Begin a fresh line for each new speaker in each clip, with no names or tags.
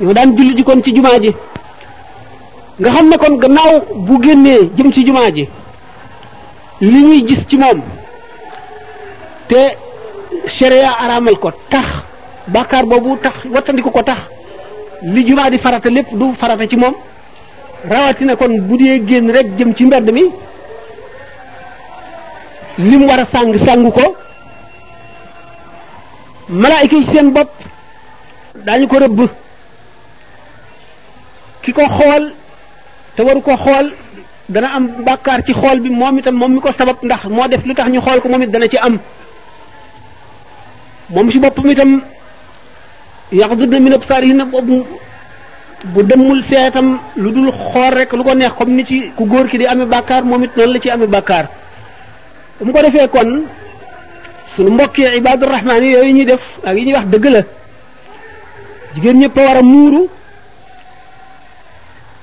ñoo daan julli ji kon ci jumaa ji nga xam ne kon gannaaw bu génnee jëm ci jumaa ji li ñuy gis ci moom te sharia araamal ko tax bàkkaar boobu tax wattandiku ko tax li jumaa di farata lépp du farata ci moom rawatina kon bu dee génn rek jëm ci mbedd mi li mu war a sàng sàngu ko malaayika yi seen bopp daañu ko rëbb ki ko xool te waru ko xool dana am bàkkaar ci xool bi moom itam moom mi ko sabab ndax moo def lu tax ñu xool ko moom it dana ci am moom si boppam itam yaxdudna min absaarihinna boobu bu demul seetam lu dul xool rek lu ko neex comme ni ci ku góor ki di amee bàkkaar moom it noonu la ci amee bàkkaar bu mu ko defee kon sunu mbokki ibaadu rahmaan yi yooyu ñuy def ak yi ñuy wax dëgg la jigéen ñëpp a war a muuru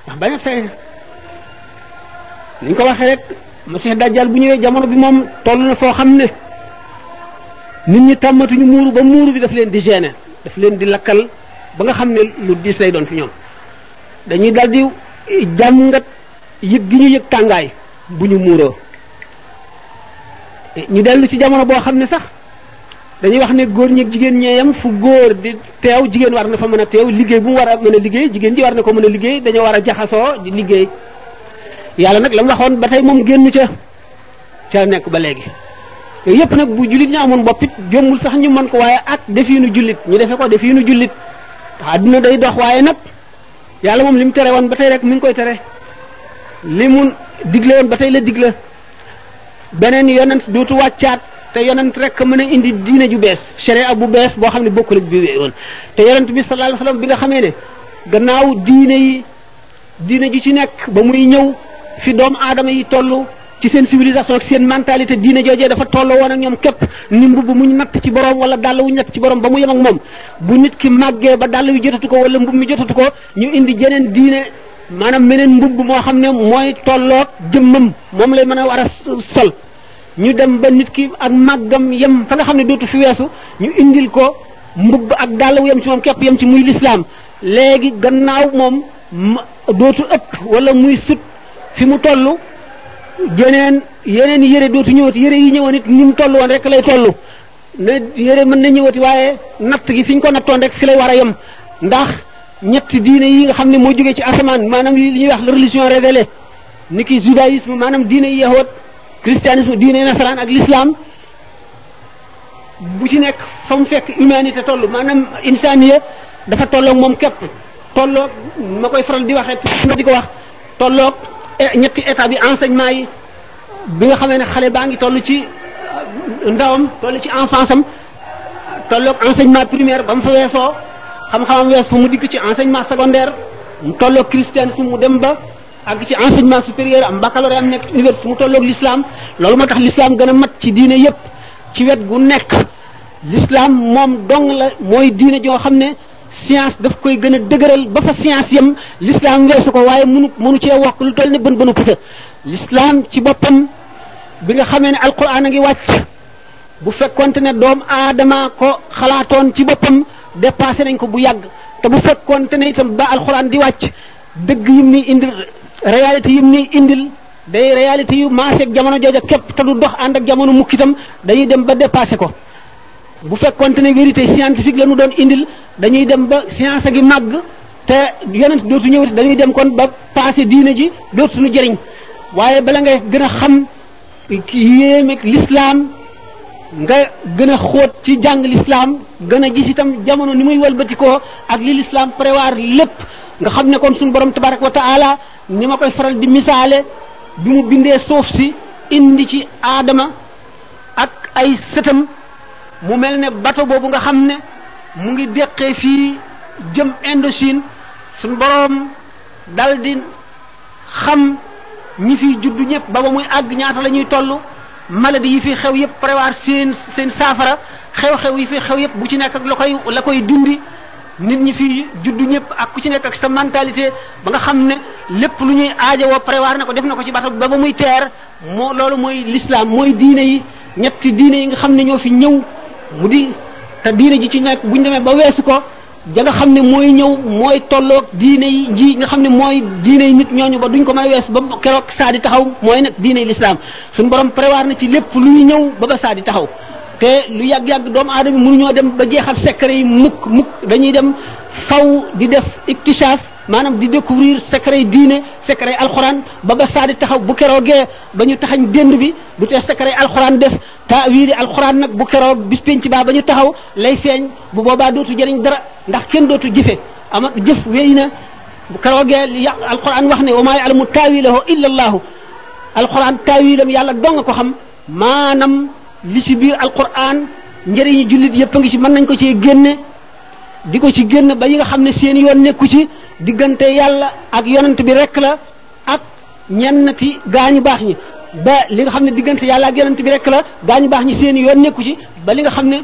ndax bañ a feeñ ni ñu ko waxee rek Masiix Dajjal bu ñëwee jamono bi moom toll na foo xam ne nit ñi tàmmatuñu muuru ba muuru bi daf leen di gêner daf leen di lakkal ba nga xam ne lu diis lay doon fi ñoom dañuy daldi jàngat yëg gi ñu yëg tàngaay bu ñu muuroo ñu dellu ci jamono boo xam ne sax dañuy wax ne góor ñeeg jigéen ñeeyam fu góor di teew jigéen war na fa mën a teew liggéey bu mu war a mën a liggéey jigéen ji war na ko mën a liggéey dañoo war a jaxasoo di liggéey yàlla nag la mu waxoon ba tey moom génn ca ca nekk ba léegi yooyu yëpp nag bu jullit ñi amoon bopp it jombul sax ñu mën ko waaye ak defiinu jullit ñu defe ko defiinu jullit waaw adduna day dox waaye nag yàlla moom li mu tere woon ba tey rek mi ngi koy tere li mu digle woon ba tey la digle beneen yonent dootu wàccaat te yonent rek mën a indi diine ju bees sharia bu bees boo xam ne bokkul ak bi wéy woon te yonent bi sallallahu alayhi wasallam bi nga xamee ne gannaaw diine yi diine ju ci nekk ba muy ñëw fi doomu aadama yi toll ci seen civilisation ak seen mentalité diine joojee dafa tolloo woon ak ñoom képp ni mbubb muñ natt ci borom wala dàll wuñ natt ci borom ba mu yem ak moom bu nit ki màggee ba dàll wi jotatu ko wala mbubb mi jotatu ko ñu indi jeneen diine maanaam meneen mbubb moo xam ne mooy tolloog jëmmam moom lay mën a war a sol ñu dem ba nit ki ak màggam yem fa nga xam ne dootu fi weesu ñu indil ko mbubb ak dàll wu yem ci moom képp yem ci muy lislaam léegi gannaaw moom dootu ëpp wala muy sut fi mu toll jeneen yeneen yére dootu ñëwati yére yi ñëwoon it ni mu toll woon rek lay toll ne yére mën na ñëwati waaye natt gi fi ñu ko nattoon rek fi lay war a yem ndax ñetti diine yi nga xam ne moo jógee ci asamaan maanaam li ñuy wax la religion révélée ni ki judaïsme maanaam diine yahud christianisme diine nasaraan ak l'islam bu ci nekk fa mu fekk humanité toll maanaam insaniya dafa tolloog moom képp tolloog ma koy faral di waxee ma di ko wax tolloog ñetti état bi enseignement yi bi nga xamee ne xale baa ngi toll ci ndawam toll ci enfance am tolloog enseignement primaire ba mu fa weesoo xam-xamam wees fa mu dikk ci enseignement secondaire mu tolloog christianisme mu dem ba àgg ci enseignement supérieur am baccalauréat am nekk ci université mu tolloog l'islam loolu moo tax l'islam gën a mat ci diine yépp ci wet gu nekk l'islam moom dong la mooy diine joo xam ne science daf koy gën a dëgëral ba fa science yem l'islam weesu ko waaye mënu mënu cee wokk lu toll ne bën bënu pusa l'islam ci boppam bi nga xamee ne alquran a ngi wàcc bu fekkonte ne doom aadama ko xalaatoon ci boppam dépassé nañ ko bu yàgg te bu fekkonte ne itam ba alquran di wàcc dëgg yim ni indil réalité yim ni indil day réalité yu maaseeg jamono jooja képp te du dox ànd ak jamono mukk itam dañuy dem ba dépassé ko bu fekkonte ne vérité scientifique la ñu doon indil dañuy dem ba science gi màgg te yonent dootu ñëwati dañuy dem kon ba passé diine ji dootu suñu jëriñ waaye bala ngay gën a xam yéem ak lislaam nga gën a xóot ci jàng lislaam gën a gis itam jamono ni muy walbatikoo ak li lislaam prévoir lépp nga xam ne kon suñu borom tabaraka wa taala ni ma koy faral di misaale bi mu bindee suuf si indi ci aadama ak ay sëtam mu mel ne bato boobu nga xam ne mu ngi déqee fii jëm Indochine suñu borom dal di xam ñi fiy juddu ñëpp ba ba muy àgg ñaata la ñuy toll maladie yi fi xew yëpp prévoir seen seen saafara xew-xew yi fi xew yëpp bu ci nekk ak la koy la koy dindi nit ñi fi juddu ñëpp ak ku ci nekk ak sa mentalité ba nga xam ne lépp lu ñuy aajowoo prévoir na ko def na ko ci bato ba ba muy teer moo loolu mooy l'islam mooy diine yi ñetti diine yi nga xam ne ñoo fi ñëw mu di te diine ji ci nekk bu ñu demee ba weesu ko ja nga xam ne mooy ñëw mooy tolloog diine yi ji nga xam ne mooy diine yi nit ñooñu ba duñ ko mën a wees ba keroog saa di taxaw mooy nag diine yi lislaam suñu borom prévoir na ci lépp luy ñëw ba ba saa di taxaw te lu yàgg-yàgg doomu aadama mënuñoo dem ba jeexal secret yi mukk mukk dañuy dem faw di def iktishaaf maanaam di découvrir secret diine secret alxuraan ba ba saa di taxaw bu keroogee ba ñu taxañ dénd bi du tee secret alxuraan des taawiiri alxuraan nag bu keroog bis penc baa ba ñu taxaw lay feeñ bu boobaa dootu jëriñ dara ndax kenn dootu jëfe ama jëf wéy na bu keroogee li yàq alxuraan wax ne wa maa ya'lamu taawiilahu illa allahu alxuraan taawiilam yàlla dong nga ko xam maanaam li ci biir alxuraan njëriñu jullit yëpp a ngi ci mën nañ ko cee génne di ko ci génn ba yi nga xam ne seen yoon nekku ci diggante yàlla ak yonent bi rekk la ak ñenn ci gaañu baax ñi ba li nga xam ne diggante yàlla ak yonent bi rek la gaañu baax ñi seen yoon nekku ci ba li nga xam ne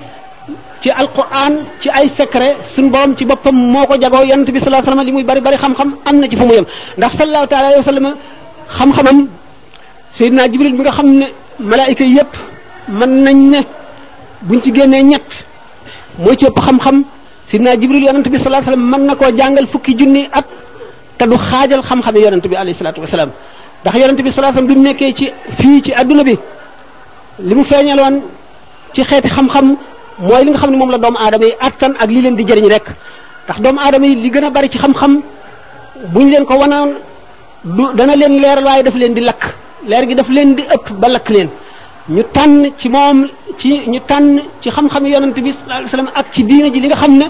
ci alquran ci ay secret suñu borom ci boppam moo ko jagoo yonent bi sallallahu alayhi wasallam li muy bari bari xam-xam am na ci fu mu yem ndax sallallahu taala alayhi wasallam xam-xamam Seydina Jibril bi nga xam ne malaayika yépp mën nañ ne buñ ci génnee ñett moo ci ëpp xam-xam Seydina Jibril yonent bi sallallahu alayhi wasallam mën na koo jàngal fukki junni at te du xaajal xam-xam yi yonent bi alayhi salaatu wasalaam ndax yonent bi salaatu bi mu nekkee ci fii ci adduna bi li mu feeñaloon ci xeeti xam-xam mooy li nga xam ne moom la doomu aadama yi attan ak li leen di jëriñ rek ndax doomu aadama yi li gën a bari ci xam-xam buñ leen ko wanoon du dana leen leer waaye daf leen di lakk leer gi daf leen di ëpp ba lakk leen ñu tànn ci moom ci ñu tànn ci xam-xam yonent bi sallallahu alayhi wasallam ak ci diina ji li nga xam ne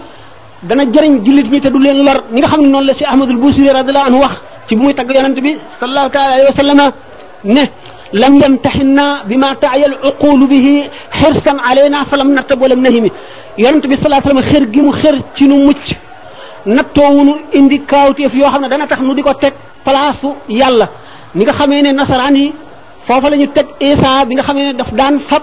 dana jëriñ jullit ñi te du leen lor ñi nga xam ne noonu la si ahmadul busiri radiallahu anhu wax ci bu muy tagg yonent bi sallallahu taala alayhi wa sallama ne lam yamtaxinna bi ma taaya al uqulu bihi xirsan alayna fa lam nattab walam nahimi yonent bi sallallahu alayhi wa sallam xër gi mu xër ci nu mucc nattoowunu indi kaawteef yoo xam ne dana tax nu di ko teg palaasu yàlla ni nga xamee ne nasaraan yi foofa la ñu teg Isa bi nga xam ne daf daan fab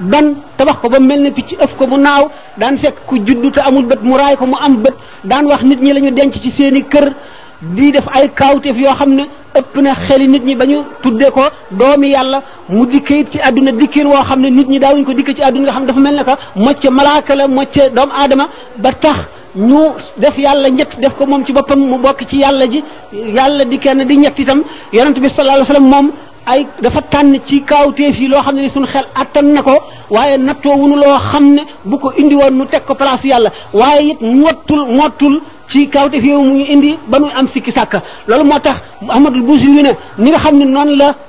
ban tabax ko ba mel ne picc ëf ko mu naaw daan fekk ku juddu te amul bët mu raay ko mu am bët daan wax nit ñi la ñu denc ci seeni kër di def ay kaawteef yoo xam ne ëpp na xeli nit ñi ba ñu tuddee ko doomi yàlla mu dikkee it ci àdduna dikkeen woo xam ne nit ñi daawuñ ko dikkee ci àdduna nga xam ne dafa mel ne que mocc malaaka la mocc doomu aadama ba tax ñu def yàlla ñett def ko moom ci boppam mu bokk ci yàlla ji yàlla di kenn di ñett itam yonent bi sallallahu alayhi wasallam moom ay dafa tànn ci kaawteef yi loo xam ne ni suñu xel attan na ko waaye nattoo wunu loo xam ne bu ko indi woon nu teg ko place yàlla waaye it mottul mottul ci kaawteef yooyu mu ñu indi ba nu am sikki sàkka loolu moo tax Ahmadul Busiri ne ni nga xam ne noonu la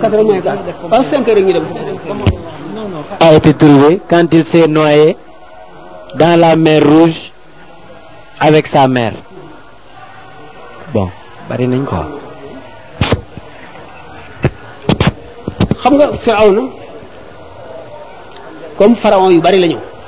quatre moins quatre waaw cinq heures ñu dem
a été trouvé quand il s'est noyé dans la mer Rouge avec sa mère bon bari nañ quoi
xam nga Firawna comme pharaon yu bari la ñu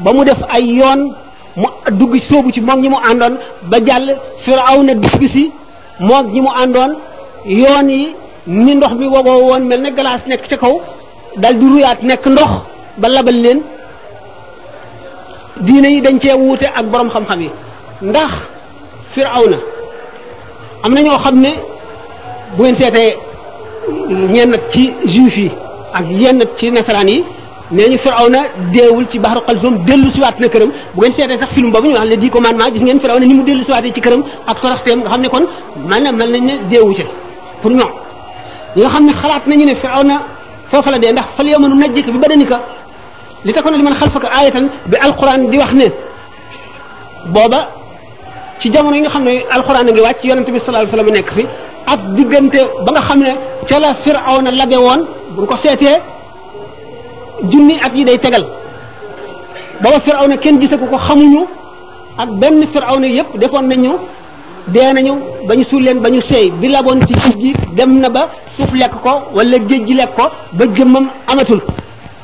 ba mu def ay yoon mu dugg sóobu ci moom ñi mu àndoon ba jàll Firawna gis gisi moom ñi mu àndoon yoon yi ni ndox mi wogoo woon mel ne glace nekk ca kaw dal di ruyaat nekk ndox ba labal leen diine yi dañ cee wuute ak borom xam-xam yi ndax firawna am na ñoo xam ne bu ngeen seetee ñenn nag ci juif yi ak yenn nag ci nasaraan yi nee ñu firawna deewul ci baxaru xalsoom dellu siwaat na këram bu ngeen seetee sax film boobu ñu wax les dix commandements gis ngeen firawna ni mu dellu siwaatee ci këram ak toraxteem nga xam ne kon man na mel nañ ne deewu ca pour ñoom ñi nga xam ne xalaat nañu ne firawna foofa la dee ndax fal yawma nunajjika bi badanika li takoona li man xalfaka aayatan bi alquran di wax ne booba ci jamono yi nga xam ne alxuraan a ngi wàcc yonente bi sallallahu alayhi wasallam nekk fi ak diggante ba nga xam ne ca la firawna labe woon bu ko seetee junni at yi day tegal booba firawna kenn gisagu ko xamuñu ak benn firawna yépp defoon nañu dee nañu ba ñu suul leen ba ñu seey bi laboon ci géej gi dem na ba suuf lekk ko wala géej gi lekk ko ba jëmmam amatul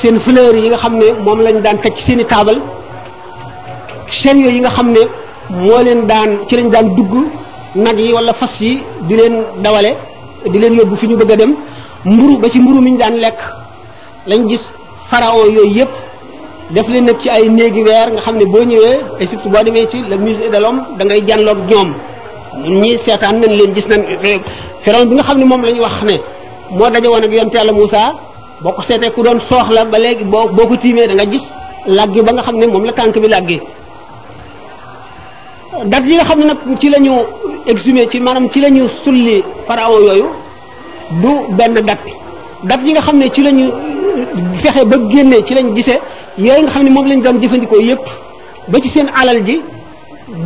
seen fleur yi nga xam ne moom lañ daan teg ci seen i taabal chaîne yooyu yi nga xam ne moo leen daan ci lañ daan dugg nag yi wala fas yi di leen dawale di leen yóbbu fi ñu bëgg a dem mburu ba ci mburu mi ñu daan lekk lañ gis pharaon yooyu yëpp def leen nag ci ay néegi weer nga xam ne boo ñëwee et surtout boo demee ci le musée de l'homme da ngay jànloog ñoom ñun ñii seetaan nañ leen gis nañ pharaon bi nga xam ne moom la ñu wax ne moo daje woon ak yonte yàlla Moussa boo ko seetee ku doon soox la ba léegi boo boo ko tiimee da nga gis làggi ba nga xam ne moom la tànk bi làggee dat yi nga xam ne nag ci la ñu exhumé ci maanaam ci la ñu sulli pharaon yooyu du benn dat dat yi nga xam ne ci la ñu fexe ba génnee ci lañ gisee yooyu nga xam ne moom lañ doon jëfandikoo yépp ba ci seen alal ji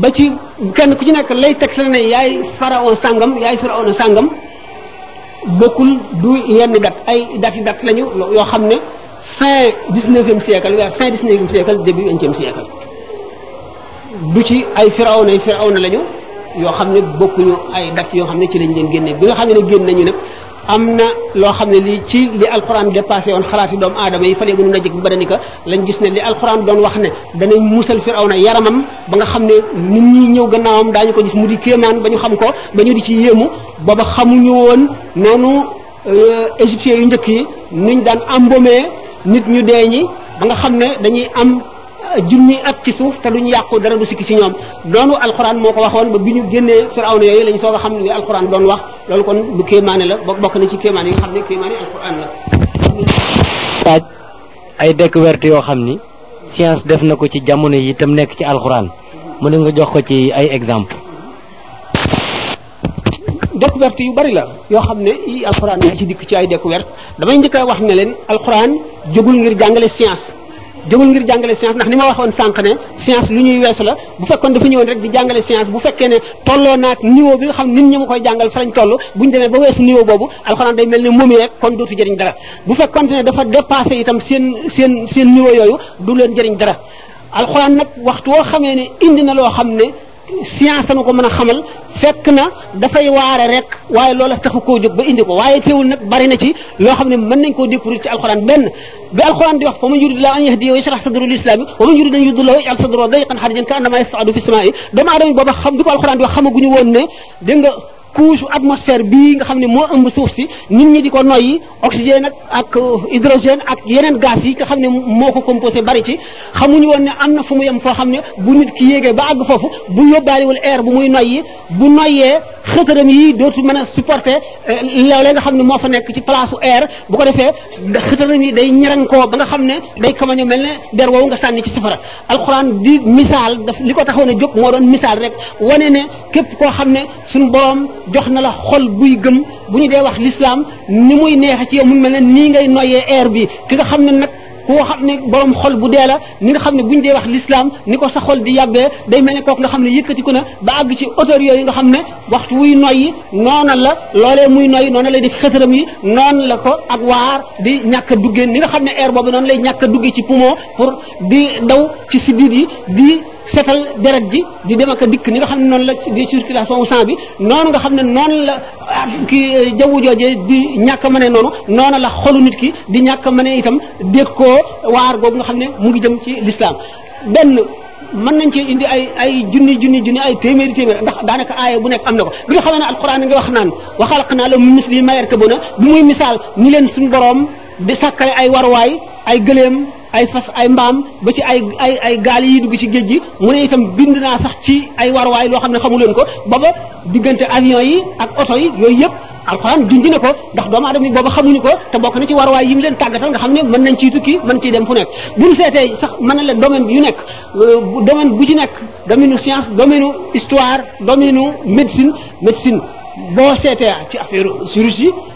ba ci kenn ku ci nekk lay teg la ne yaay pharaon sàngam yaay pharaon sàngam bokkul du yenn dat ay dat yi dat lañu yoo xam ne fin dix-neuvième siècle vers fin dix-neuvième siècle début vingtième siècle du ci ay firawna ay firawna lañu yoo xam ne bokkuñu ay dat yoo xam ne ci lañ leen génne bi nga xam ne génn nañu nag am na loo xam ne lii ci li alxuraan dépassé woon xalaati doomu aadama yi fale gënu na jëkk ba danika lañ gis ne li alxuraan doon wax ne danañ musal firawna yaramam ba nga xam ne nit ñi ñëw gannaawam daañu ko gis mu di kéemaan ba ñu xam ko ba ñu di ci yéemu booba xamuñu woon noonu égyptiens yu njëkk yi nuñ daan embaumé nit ñu dee ñi ba nga xam ne dañuy am junni at ci suuf te duñ yàqu dara du sikki ci ñoom doonu alxuraan moo ko waxoon ba bi ñu génnee firawna yooyu lañ soog a xam ne alxuraan doon wax loolu kon lu kéemaane la bokk na ci kéemaane yi nga xam ne kéemaane alxuraan la.
taaj ay découverte yoo xam ni science def na ko ci jamono yi itam nekk ci alxuraan mu ne nga jox ko ci ay exemple
découverte yu bari la yoo xam ne yi alxuraan yaa ci dikk ci ay découverte damay njëkk a wax ne leen alxuraan jógul ngir jàngale science jógul ngir jàngale science ndax ni ma waxoon sànq ne science lu ñuy weesu la bu fekkoon dafa ñëwoon rek di jàngale science bu fekkee ne tolloo naag niveau bi nga xam nit ñi ma koy jàngal fa lañ toll bu ñu demee ba weesu niveau boobu alxuraan day mel ne moom yi rek kon dootu jëriñ dara bu fekkoon ne dafa dépassé itam seen seen seen niveau yooyu du leen jëriñ dara alxuraan nag waxtu woo xamee ne indi na loo xam ne science na ko mën a xamal fekk na dafay waare rek waaye loola taxu koo jóg ba indi ko waaye teewul nag bari na ci loo xam ne mën nañ koo découvrir ci alxuraan benn bi alxuraan di wax fa man yurid laa an yahdiyahu yashrah sadrahu lil islami wa man yurid an yudillahu yaj'al sadrahu dayqan harijan ka annama yas'adu fi samaa'i doomu aadama booba xam bi ko alxuraan di wax xamaguñu woon ne dégg nga couche atmosphère bii nga xam ne moo ëmb suuf si nit ñi di ko noyyi oxygène ak ak hydrogène ak yeneen gaz yi nga xam ne moo ko composé bari ci xamuñu woon ne am na fu mu yem foo xam ne bu nit ki yéegee ba àgg foofu bu yóbbaaliwul air bu muy noyyi bu noyyee xëtëram yi dootu mën a supporter loolee nga xam ne moo fa nekk ci place u air bu ko defee xëtëram yi day ñerankoo ba nga xam ne day kamaño mel ne der woowu nga sànni ci safara alxuraan di misaal daf li ko taxoon a jóg moo doon misaal rek wane ne képp koo xam ne suñu borom jox na la xol buy gëm bu ñu dee wax lislaam ni muy neexe ci yow mu mel ne nii ngay noyyee air bi ki nga xam ne nag koo xam ne borom xol bu dee la ni nga xam ne bu ñu dee wax lislaam ni ko sa xol di yàbbee day mel ne kooku nga xam ne yëkkatiku na ba àgg ci auteur yooyu nga xam ne waxtu wuy noyyi noona la loolee muy noyyi noona lay def xëtëram yi noonu la ko ak waar di ñàkk a duggee ni nga xam ne air boobu noonu lay ñàkk a duggee ci poumon pour di daw ci siddiit yi di setal deret ji di dem ak a dikk ni nga xam ne noonu la di circulation wu sang bi noonu nga xam ne noonu la ki jaww joojee di ñàkk a mënee noonu noonu la xolu nit ki di ñàkk a mënee itam dégg koo waar googu nga xam ne mu ngi jëm ci lislaam benn mën nañ cee indi ay ay junni junni junni ay téeméeri téeméeri ndax daanaka aaya bu nekk am na ko bi nga xamee ne alquran nga wax naan wa xalaqnaa lahum mislihi maa yarkabuuna bi muy misaal ni leen suñu boroom di sàkkale ay waruwaay ay gëléem ay fas ay mbaam ba ci ay ay ay gaal yi dugg ci géej gi mu ne itam bind naa sax ci ay warwaay loo xam ne xamu leen ko booba diggante avion yi ak oto yi yooyu yëpp alxuraan junj na ko ndax doomu aadama yi booba xamuñu ko te bokk na ci warwaay yi mu leen tàggatal nga xam ne mën nañ ciy tukki mën ciy dem fu nekk bu ñu seetee sax mën na leen domaine yu nekk domaine bu ci nekk domaine u science domaine u histoire domaine u médecine médecine boo seetee ci affaire chirurgie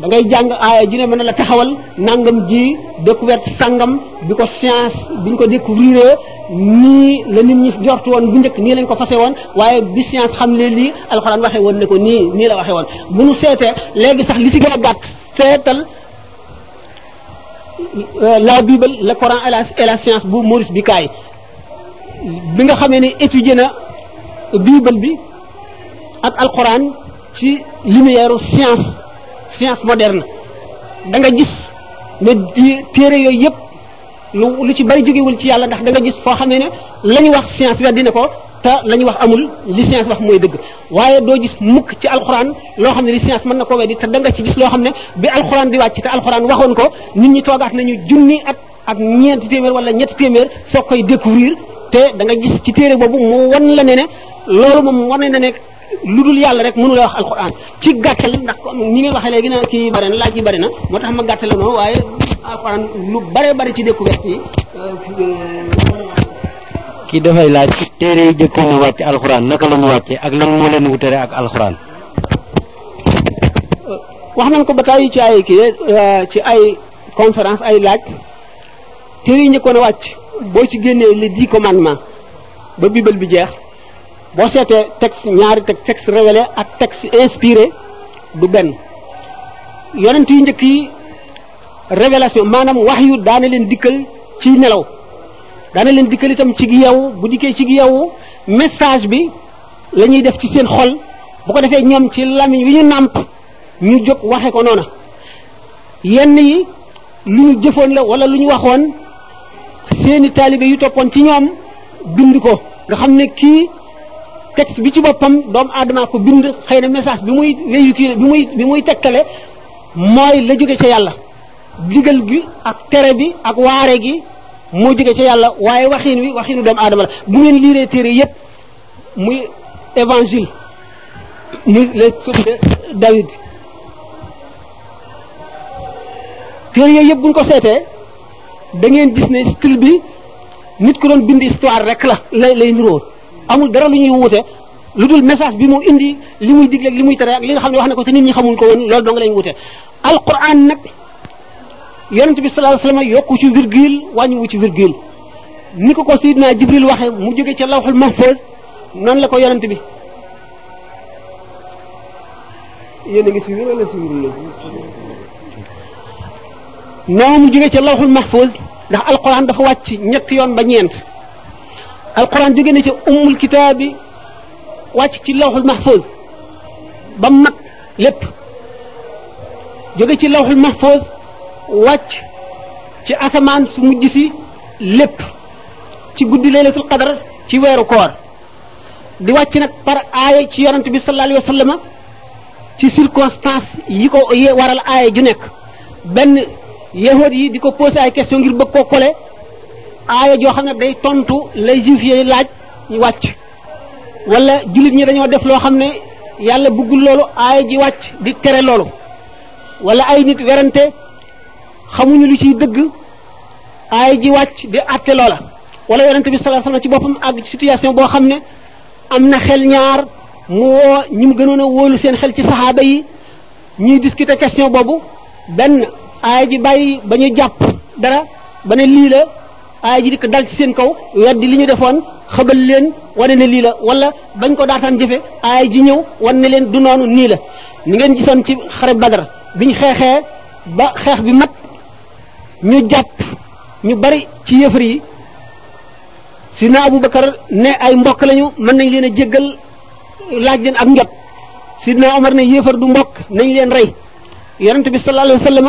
da ngay jàng aaya ju ne mën na la taxawal nangam ji découverte sangam bi ko science bi ñu ko découvrir nii la nit ñi jortu woon bu njëkk nii lañ ko fase woon waaye bi science xam ne lii alxuraan waxee woon ne ko nii nii la waxee woon bu nu seetee léegi sax li ci gën a gàtt seetal la bible le coran et la et la science bu Maurice Bucaille bi nga xamee ne étudier na bible bi ak alxuraan ci lumière science science moderne da nga gis ne téere yooyu yëpp lu lu ci bari jógewul ci yàlla ndax da nga gis foo xamee ne la ñu wax science weddi na ko te la ñu wax amul li science wax mooy dëgg waaye doo gis mukk ci alxuraan loo xam ne li science mën na koo weddi te da nga ci gis loo xam ne bi alxuraan di wàcc te alxuraan waxoon ko nit ñi toogaat nañu junni at ak ñeenti téeméer wala ñetti téeméer soo koy découvrir te da nga gis ci téere boobu mu wan la ne ne loolu moom wane na ne lu dul yàlla rek mënu la wax alquran ci gàttal ndax comme ñi nga waxee léegi na kii bare na laaj yi bare na moo tax ma gàttale noo waaye alquran lu bare bare ci découverte yi
kii dafay laaj ci téere yi jëkkoon a wàcc alxuraan naka la ñu wàccee ak lan moo leen wutare ak alxuraan
wax nañ ko ba tey ci ay kii ci ay conférence ay laaj téere yi njëkkoon a wàcc boo ci génnee les dix commandements ba bible bi jeex boo seetee texte ñaari texte texte révélé ak texte inspiré du benn yonent yu njëkk yi révélation maanaam wax yu daana leen dikkal ci nelaw daana leen dikkal itam ci yow bu dikkee ci yow message bi la ñuy def ci seen xol bu ko defee ñoom ci lamiñ wi ñu nàmp ñu jóg waxe ko noona yenn yi lu ñu jëfoon la wala lu ñu waxoon seeni taalibe yu toppoon ci ñoom bind ko nga xam ne kii texte bi ci boppam doomu aadama ko bind xëy na message bi muy véhiculer bi muy bi muy tegtale mooy la jóge ca yàlla digal bi ak tere bi ak waare gi moo jóge ca yàlla waaye waxin wi waxinu doomu aadama la bu ngeen liiree téere yépp muy évangile muy le psaume de David téere yooyu yëpp bu ñu ko seetee da ngeen gis ne style bi nit ku doon bind histoire rek la lay lay niroo amul dara lu ñuy wuute lu dul message bi mu indi li muy digle ak li muy tere ak li nga xam ne wax na ko te nit ñi xamuñ ko woon loolu dong lañ wuute alquran nag yonent bi sallallahu alayhi wasallam yokku ci virgule wàññiwu ci virgule ni ko ko Seydina Jibril waxe mu jóge ca lawxul mahfuz noonu la ko yonent bi yéen a ngi suivre wala suivre la noonu mu jóge ca lawxul mahfuz ndax alquran dafa wàcc ñett yoon ba ñeent alquran jóge na ca ummul kitaabi wàcc ci lawxul mahfuz ba mag lépp jóge ci lawxul mahfuz wàcc ci asamaan su mujj si lépp ci guddi laylatul qadar ci weeru koor di wàcc nag par aaya ci yonent bi sallallahu alayhi wa sallam ci circonstance yi ko ye- waral aaya ju nekk benn yahud yi di ko posé ay question ngir bëgg koo kole aaya joo xam ne day tontu lay juif yi laaj ñu wàcc wala jullit ñi dañoo def loo xam ne yàlla bëggul loolu aaya ji wàcc di tere loolu wala ay nit werante xamuñu lu ciy dëgg aaya ji wàcc di àtte loola wala yonente bi sallallahu alayhi wasallam ci boppam àgg ci situation boo xam ne am na xel ñaar mu woo ñi mu gënoon a wóolu seen xel ci saxaaba yi ñuy discuter question boobu benn aaya ji bàyyi ba ñu jàpp dara ba ne lii la aaya ji dikk dal ci seen kaw weddi li ñu defoon xabal leen wane ne lii la wala bañ ko daataan jëfe aaya ji ñëw wan ne leen du noonu nii la ni ngeen gisoon ci xare badar biñ xeexee ba xeex bi mat ñu jàpp ñu bari ci yëfar yi sidna abubakar ne ay mbokk lañu mën nañ leen a jéggal laaj leen ak njot sidna omar ne yëfar du mbokk nañ leen rey yonente bi sallallahu alayhi wa sallam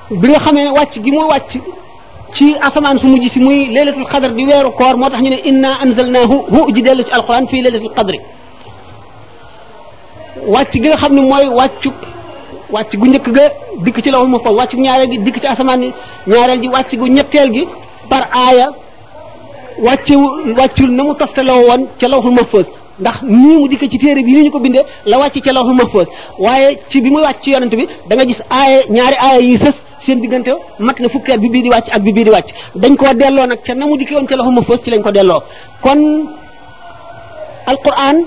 bi nga xamee ne wàcc gi mu wàcc ci asamaan su mujj si muy laylatul qadr di weeru koor moo tax ñu ne inna anzalnaahu hu ji dellu ci alquran fii laylatul qadri wàcc gi nga xam ne mooy wàccu wàcc gu njëkk ga dikk ci lawul mahfuz wàcc gu ñaareel gi dikk ci asamaan ñaareel gi wàcc gu ñetteel gi par aaya wàccewu wàccul na mu toftaloo woon ca lawul mahfuz ndax nii mu dikk ci téere bi ni ñu ko bindee la wàcc ca lawhul mahfuz waaye ci bi muy wàcc ci yonent bi da nga gis aaye ñaari aaye yuy sës seen diggante mat na fukki at bi bii di wàcc ak bi bii di wàcc dañ koo delloo nag ca na mu dikkee woon ca lawhul mahfuz ci lañ ko delloo kon alquran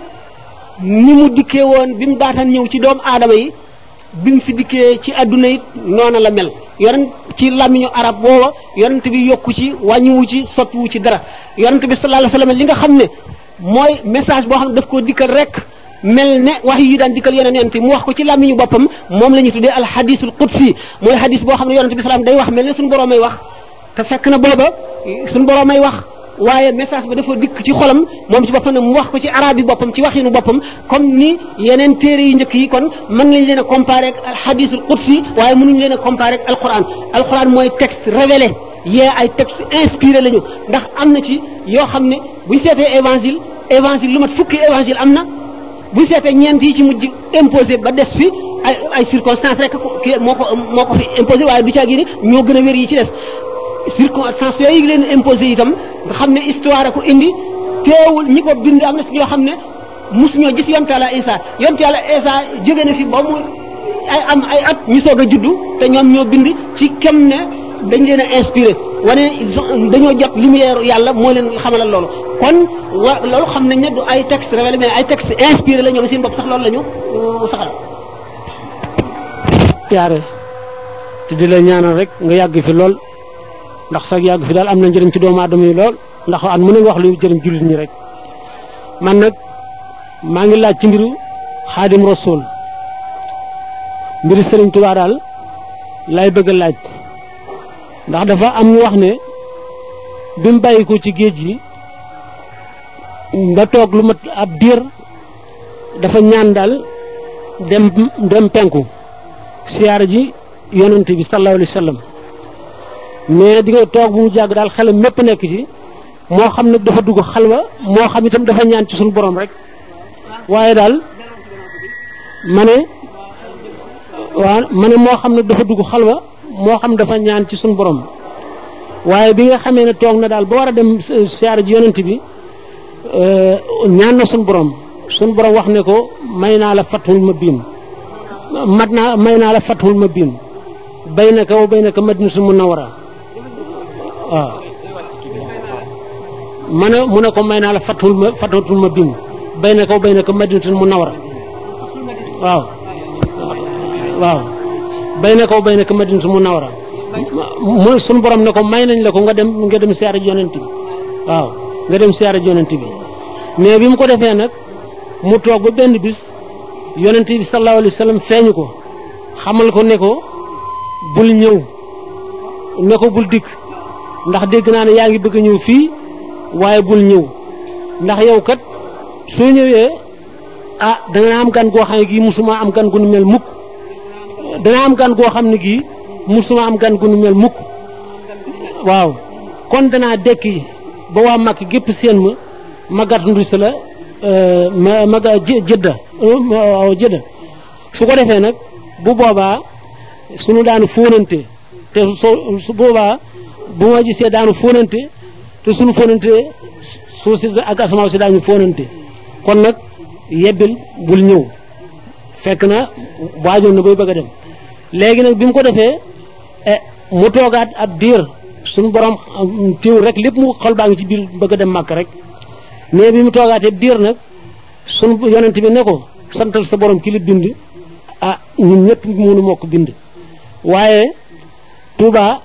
ni mu dikkee woon bi mu daataan ñëw ci doomu aadama yi bi mu fi dikkee ci adduna it noona la mel yonent ci làmmiñu arab woowa yonent bi yokku ci wàññiwu ci soppiwu ci dara yonent bi sallallahu alayhi wasallam li nga xam ne mooy message boo xam ne daf koo dikkal rek mel ne wax yu daan dikkal yonent mu wax ko ci làmmiñu boppam moom la ñu tuddee al hadisul qudsi mooy hadis boo xam ne yonent bi salaam day wax mel ne suñu boroomay wax te fekk na booba suñu boroomay wax waaye message ba dafa dikk ci xolam moom ci boppam ne mu wax ko ci arab yi boppam ci waxinu boppam comme ni yeneen téere yu njëkk yi kon mën nañ leen a comparé ak al hadisul qudsi waaye mënuñ leen a comparé ak alquran alquran mooy texte révélé yee ay texte inspiré lañu ndax am na ci yoo xam ne buñ seetee évangile évangile lu mat fukki évangile am na buñ seetee ñeent yi ci mujj imposé ba des fi ay ay circonstances rek ko kii moo ko moo ko fi imposé waaye du caa gi ni ñoo gën a wér yi ci des circonstances yooyu leen imposé itam nga xam ne histoire a ko indi teewul ñi ko bind am na si ñoo xam ne mus ñoo gis yonte yàlla Isa yonte yàlla Isa jóge na fi ba mu ay am ay at ñu soog a juddu te ñoom ñoo bind ci kem ne dañ leen a inspiré wane dañoo jot lumière yàlla moo leen xamalal loolu kon wa loolu xam nañ ne du ay texte révélé mais ay texte inspiré la ñoom seen bopp sax loolu la ñu saxal
yaare te di la ñaanal rek nga yàgg fi lool ndax sax yàgg fi daal am na njëriñ ci doomu aadama yi lool ndax an mën a wax luy jëriñ jullit ñi rek man nag maa ngi laaj ci mbiru xaadim rasul mbiru sëriñ Tuubaa daal laay bëgg a laaj ndax dafa am ñu wax ne bi mu bàyyi ko ci géej gi ba toog lu mat ab diir dafa ñaan daal dem dem penku siyaara ji yonent bi sallallahu alayhi wa sallam nee na di nga toog bu mu jàgg daal xelam mépp nekk ci moo xam nag dafa dugg xalwa moo xam itam dafa ñaan ci suñu borom rek waaye daal ma ne waaw ma ne moo xam nag dafa dugg xalwa moo xam dafa ñaan ci suñu borom waaye bi nga xamee ne toog na daal ba war a dem siyaara ji yonent bi ñaan na suñ borom suñ borom wax ne ko may naa la fatul ma biin mat naa may naa la fatul ma biin bay na ka wa bay na ka madina su mun na war a waaw ma ne mu ne ko may naa la fatul ma fatul ma biin bay na ka wa bay na ka madina su mun na war a waaw waaw bay na ko bay na ko madina su mu nawra mooy sunu borom ne ko may nañ la ko nga dem nga dem siyaare yonent bi waaw nga dem siyaare yonent bi mais bi mu ko defee nag mu toog ba benn bis yonent bi sallallahu alayhi wa sallam feeñu ko xamal ko ne ko bul ñëw ne ko bul dikk ndax dégg naa ne yaa ngi bëgg a ñëw fii waaye bul ñëw ndax yow kat soo ñëwee ah dana am gan goo xam ne gii musuma am gan gu nu mel mukk dana am gan goo xam ne gii musuma am gan gu nu mel mukk waaw kon danaa dekki ba waa mag gépp seen ma ma gàttandu si la ma ma jëdda waaw jëdda su ko defee nag bu boobaa suñu daanu fóonante te soo su boobaa bu ma gisee daanu fóonante te suñu fóonante suuf si ak asamaan si daañu fóonante kon nag yebbil bul ñëw fekk na waajoon na bay bëgg a dem léegi nag bi mu ko defee eh, mu toogaat ab diir suñu borom teew rek lépp mu xol baa ngi ci biir bëgg a dem màkk rek mais bi mu toogaatee diir nag suñu yonent bi ne ko santal sa borom ki la bind ah ñun ñëpp mënu moo ko bind waaye Touba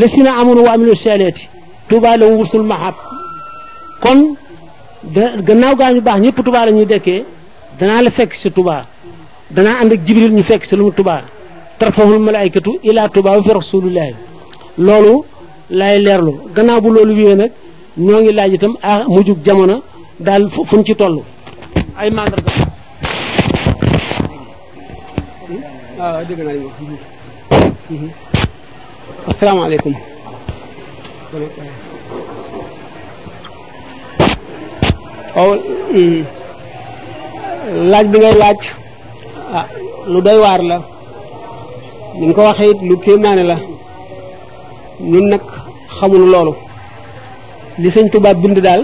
lesina amanu wa amilu saalihaati Tuubaa lahum husnul mahab kon da gannaaw gaa ñu baax ñëpp Tuubaa la ñuy dekkee danaa la fekk si Tuubaa danaa ànd ak Jibril ñu fekk si lu mu Tuubaa tarfahul malaykatu ila Tuubaa fi rasulillahi loolu lay leerlu gannaaw bu loolu wéyee nag ñoo ngi laaj itam ah mujjug jamono daal fu ñu ci toll ay mandarga
waaw dégg naa ñu asalaamaaleykum waaw laaj bi ngay laaj ah lu doy waar la ni nga ko waxee it lu kéemaane la ñun nag xamul loolu li sëñ Tuubaa bind daal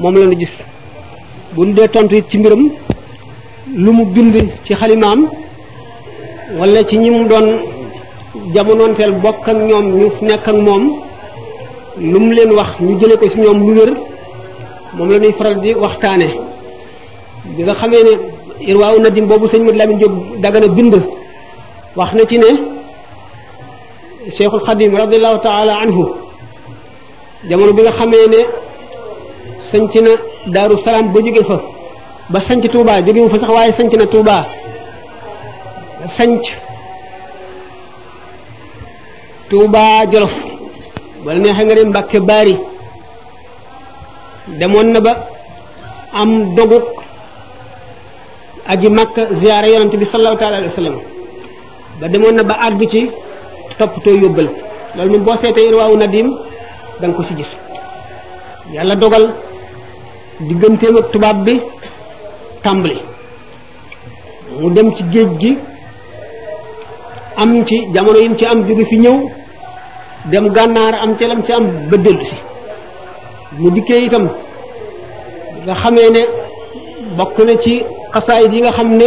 moom la ñu gis bu ñu dee tontu it ci mbiram lu mu bind ci xalimaam wala ci ñi mu doon jamonoonteel bokk ak ñoom ñu nekk ak moom lu mu leen wax ñu jële ko ci ñoom lu wér moom la ñuy faral di waxtaane bi nga xamee ne irwaawu nadim boobu sëñ Mad Lamin Jóob Dagana bind wax na ci ne Cheikhul Xadim radiallahu taala anhu jamono bi nga xamee ne sanc na daaru salaam ba jóge fa ba sanc Touba jógewu fa sax waaye sanc na Touba sanc Touba Jolof wala neexee nga ne Mbàkke Baari demoon na ba am doguk aji Makka ziyaara yonante bi sallallahu taala alayhi wa sallam ba demoon na ba àgg ci toppatoo yóbbal loolu moom boo seetee irwaawu nadim da nga ko ci gis yàlla dogal digganteem ak tubaab bi tàmbali mu dem ci géej gi am ci jamono yim ci am jóge fi ñëw dem gànnaar am ci lam ci am ba dellu si mu dikkee itam nga xamee ne bokk na ci xasaayit yi nga xam ne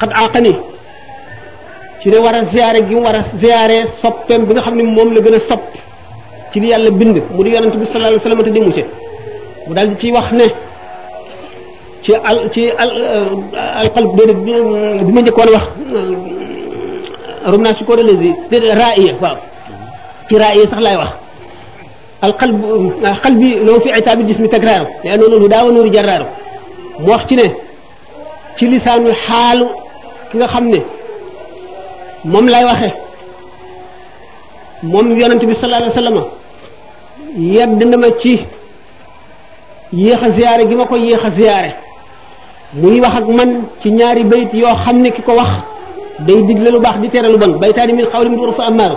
xat àqani ci ne war a ziyaare gi mu war a ziyaare soppeem bi nga xam ne moom la gën a sopp ci li yàlla bind mu di yonent bi sallallahu alayhi wasallam te di mu ci mu daal di ciy wax ne ci al ci al alqalb déedéet bi ma njëkkoon wax rum naa si ko relesi déedéet raaya waaw ci raaya sax laay wax alqalb qalbi loo fi itaabi jismi takraaru li anna nuuru daawa nuuru jarraaru mu wax ci ne ci lisaanu xaalu ki nga xam ne moom lay waxe moom yonent bi sallallahu alayhi wasallam yedd na ma ci yéex a ziyaare gi ma ko yéex a ziyaare muy wax ak man ci ñaari bayit yoo xam ne ki ko wax day digle lu baax di tere lu bon baytaani min xawli mu war fa amaaru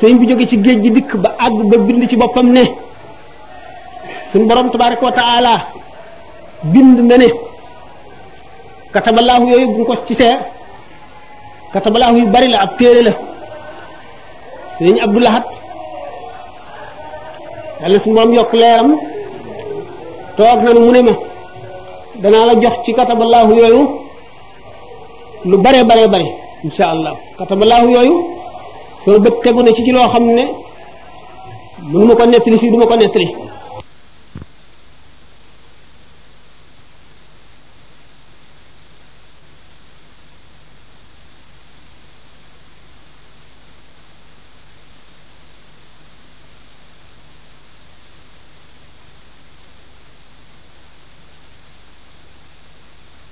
sëñ bi jóge ci géej gi dikk ba àgg ba bind ci boppam ne suñ borom tabaraka wa taala bind na ne katabalaahu yooyu bu ko ci see katabalaahu yu bari la ab téere la sëñ Abdou Lahad yàlla suñu borom yokk leeram toog nanu mu ne ma danaa la jox ci katabalaahu yooyu lu bare bare bare insha allah katamalaahu yooyu sama bët tegu na ci ci loo xam ne mënuma ko nettali fii duma ko nettali